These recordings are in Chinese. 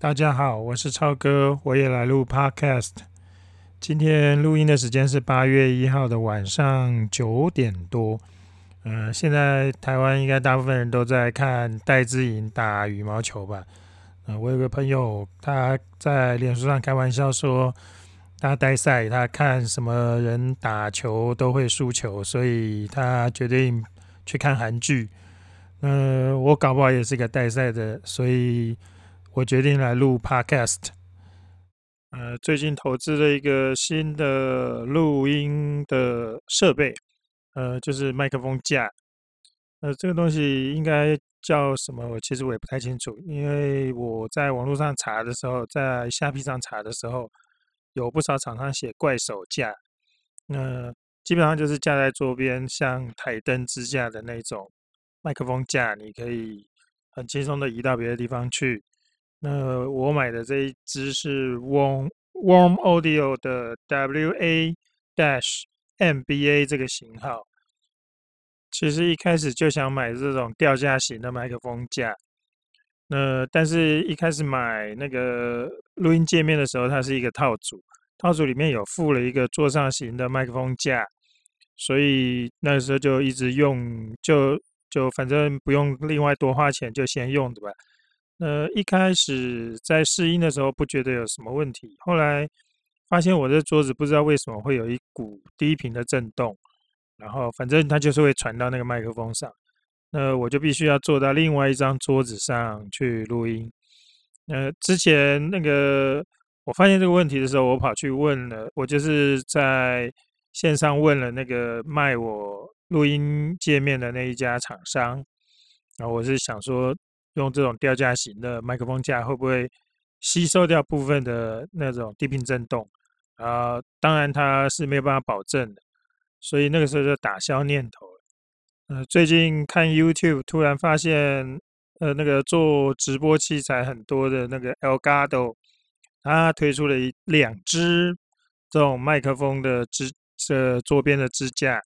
大家好，我是超哥，我也来录 Podcast。今天录音的时间是八月一号的晚上九点多。嗯，现在台湾应该大部分人都在看戴资颖打羽毛球吧？嗯，我有个朋友他在脸书上开玩笑说，他待赛，他看什么人打球都会输球，所以他决定去看韩剧。嗯，我搞不好也是一个待赛的，所以我决定来录 Podcast。呃，最近投资了一个新的录音的设备，呃，就是麦克风架。呃，这个东西应该叫什么？我其实我也不太清楚，因为我在网络上查的时候，在虾皮上查的时候，有不少厂商写怪手架。那基本上就是架在桌边，像台灯支架的那种。麦克风架，你可以很轻松的移到别的地方去。那我买的这一只是 Warm Warm Audio 的 WA Dash MBA 这个型号。其实一开始就想买这种吊架型的麦克风架。那但是一开始买那个录音界面的时候，它是一个套组，套组里面有附了一个桌上型的麦克风架，所以那时候就一直用就。就反正不用另外多花钱，就先用对吧？呃，一开始在试音的时候不觉得有什么问题，后来发现我这桌子不知道为什么会有一股低频的震动，然后反正它就是会传到那个麦克风上，那我就必须要坐到另外一张桌子上去录音。呃，之前那个我发现这个问题的时候，我跑去问了，我就是在线上问了那个卖我。录音界面的那一家厂商，然后我是想说，用这种吊架型的麦克风架会不会吸收掉部分的那种低频震动？啊，当然它是没有办法保证的，所以那个时候就打消念头了。呃，最近看 YouTube，突然发现，呃，那个做直播器材很多的那个 Elgato，它推出了一两支这种麦克风的支这桌边的支架。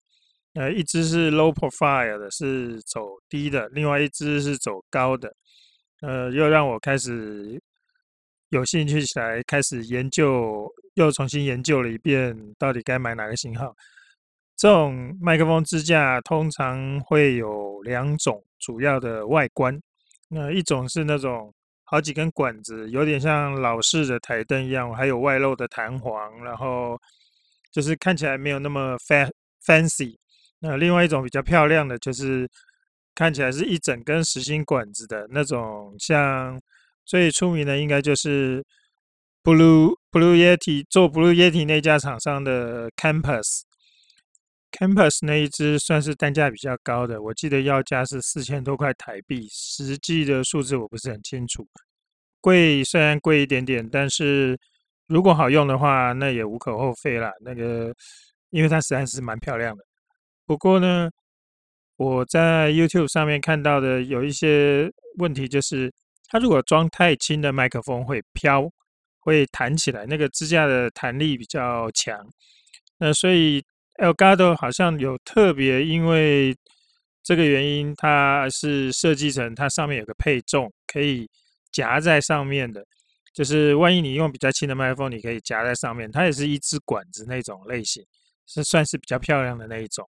呃，一只是 low profile 的，是走低的；另外一只是走高的。呃，又让我开始有兴趣起来，开始研究，又重新研究了一遍，到底该买哪个型号。这种麦克风支架通常会有两种主要的外观，那一种是那种好几根管子，有点像老式的台灯一样，还有外露的弹簧，然后就是看起来没有那么 fancy。那另外一种比较漂亮的，就是看起来是一整根实心管子的那种，像最出名的应该就是 Blue Blue Yeti 做 Blue Yeti 那家厂商的 Campus Campus 那一只算是单价比较高的，我记得要价是四千多块台币，实际的数字我不是很清楚。贵虽然贵一点点，但是如果好用的话，那也无可厚非啦。那个因为它实在是蛮漂亮的。不过呢，我在 YouTube 上面看到的有一些问题，就是它如果装太轻的麦克风会飘，会弹起来，那个支架的弹力比较强。那所以 Elgato 好像有特别，因为这个原因，它是设计成它上面有个配重，可以夹在上面的，就是万一你用比较轻的麦克风，你可以夹在上面。它也是一支管子那种类型，是算是比较漂亮的那一种。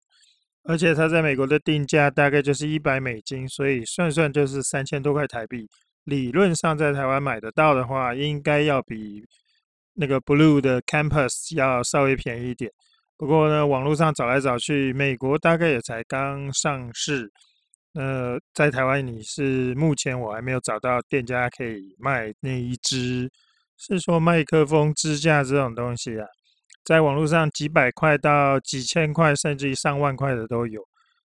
而且它在美国的定价大概就是一百美金，所以算算就是三千多块台币。理论上在台湾买得到的话，应该要比那个 Blue 的 Campus 要稍微便宜一点。不过呢，网络上找来找去，美国大概也才刚上市。呃，在台湾你是目前我还没有找到店家可以卖那一只，是说麦克风支架这种东西啊。在网络上几百块到几千块，甚至于上万块的都有。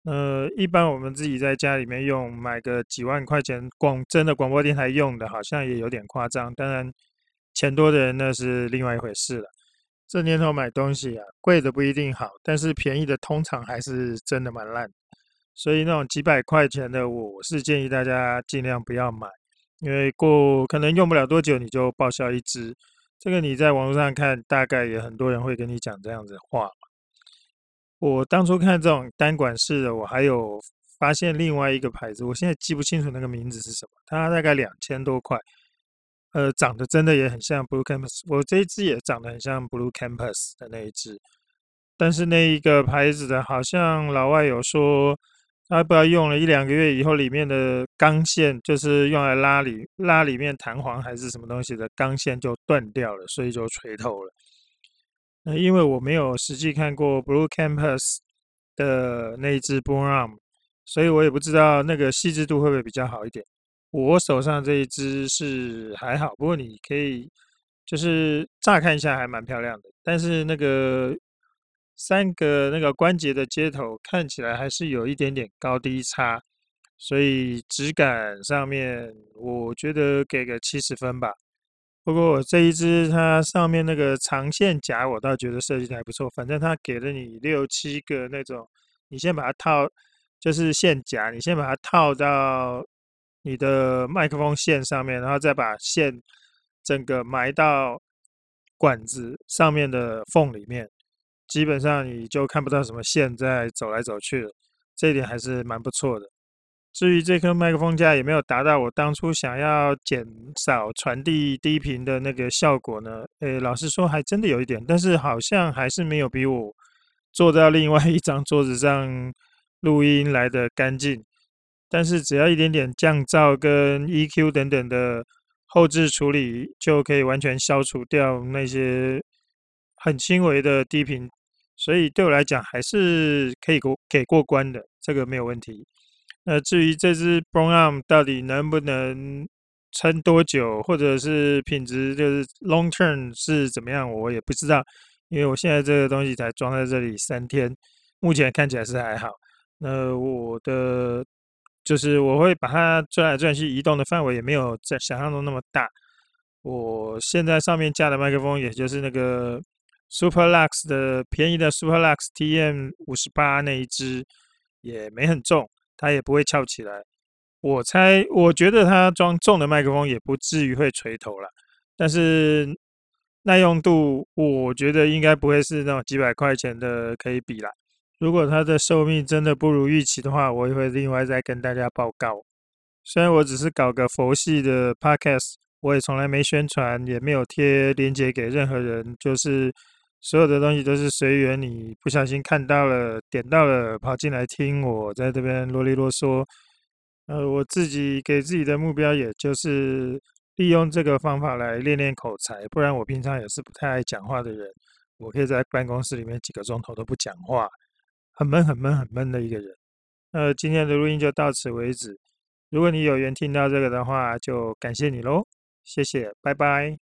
呃，一般我们自己在家里面用，买个几万块钱广真的广播电台用的，好像也有点夸张。当然，钱多的人那是另外一回事了。这年头买东西啊，贵的不一定好，但是便宜的通常还是真的蛮烂。所以那种几百块钱的，我是建议大家尽量不要买，因为过可能用不了多久你就报销一支。这个你在网络上看，大概也很多人会跟你讲这样子的话。我当初看这种单管式的，我还有发现另外一个牌子，我现在记不清楚那个名字是什么。它大概两千多块，呃，长得真的也很像 Blue Campus，我这一只也长得很像 Blue Campus 的那一只，但是那一个牌子的，好像老外有说，他不知道用了一两个月以后，里面的钢线就是用来拉里拉里面弹簧还是什么东西的钢线就断掉了，所以就垂头了。那因为我没有实际看过 Blue Campus 的那一只 b o o r Arm，所以我也不知道那个细致度会不会比较好一点。我手上这一只是还好，不过你可以就是乍看一下还蛮漂亮的，但是那个三个那个关节的接头看起来还是有一点点高低差，所以质感上面我觉得给个七十分吧。不过这一只它上面那个长线夹我倒觉得设计的还不错，反正它给了你六七个那种，你先把它套就是线夹，你先把它套到。你的麦克风线上面，然后再把线整个埋到管子上面的缝里面，基本上你就看不到什么线在走来走去了。这一点还是蛮不错的。至于这颗麦克风架有没有达到我当初想要减少传递低频的那个效果呢？诶，老实说还真的有一点，但是好像还是没有比我坐在另外一张桌子上录音来的干净。但是只要一点点降噪跟 EQ 等等的后置处理，就可以完全消除掉那些很轻微的低频，所以对我来讲还是可以过给过关的，这个没有问题。那至于这只 b r o w Arm 到底能不能撑多久，或者是品质就是 Long Term 是怎么样，我也不知道，因为我现在这个东西才装在这里三天，目前看起来是还好。那我的。就是我会把它转来转去，移动的范围也没有在想象中那么大。我现在上面架的麦克风，也就是那个 Super Lux 的便宜的 Super Lux TM 五十八那一只，也没很重，它也不会翘起来。我猜，我觉得它装重的麦克风也不至于会垂头了，但是耐用度，我觉得应该不会是那种几百块钱的可以比啦。如果它的寿命真的不如预期的话，我也会另外再跟大家报告。虽然我只是搞个佛系的 podcast，我也从来没宣传，也没有贴链接给任何人，就是所有的东西都是随缘。你不小心看到了、点到了，跑进来听我在这边啰里啰嗦。呃，我自己给自己的目标，也就是利用这个方法来练练口才，不然我平常也是不太爱讲话的人。我可以在办公室里面几个钟头都不讲话。很闷、很闷、很闷的一个人。那今天的录音就到此为止。如果你有缘听到这个的话，就感谢你喽，谢谢，拜拜。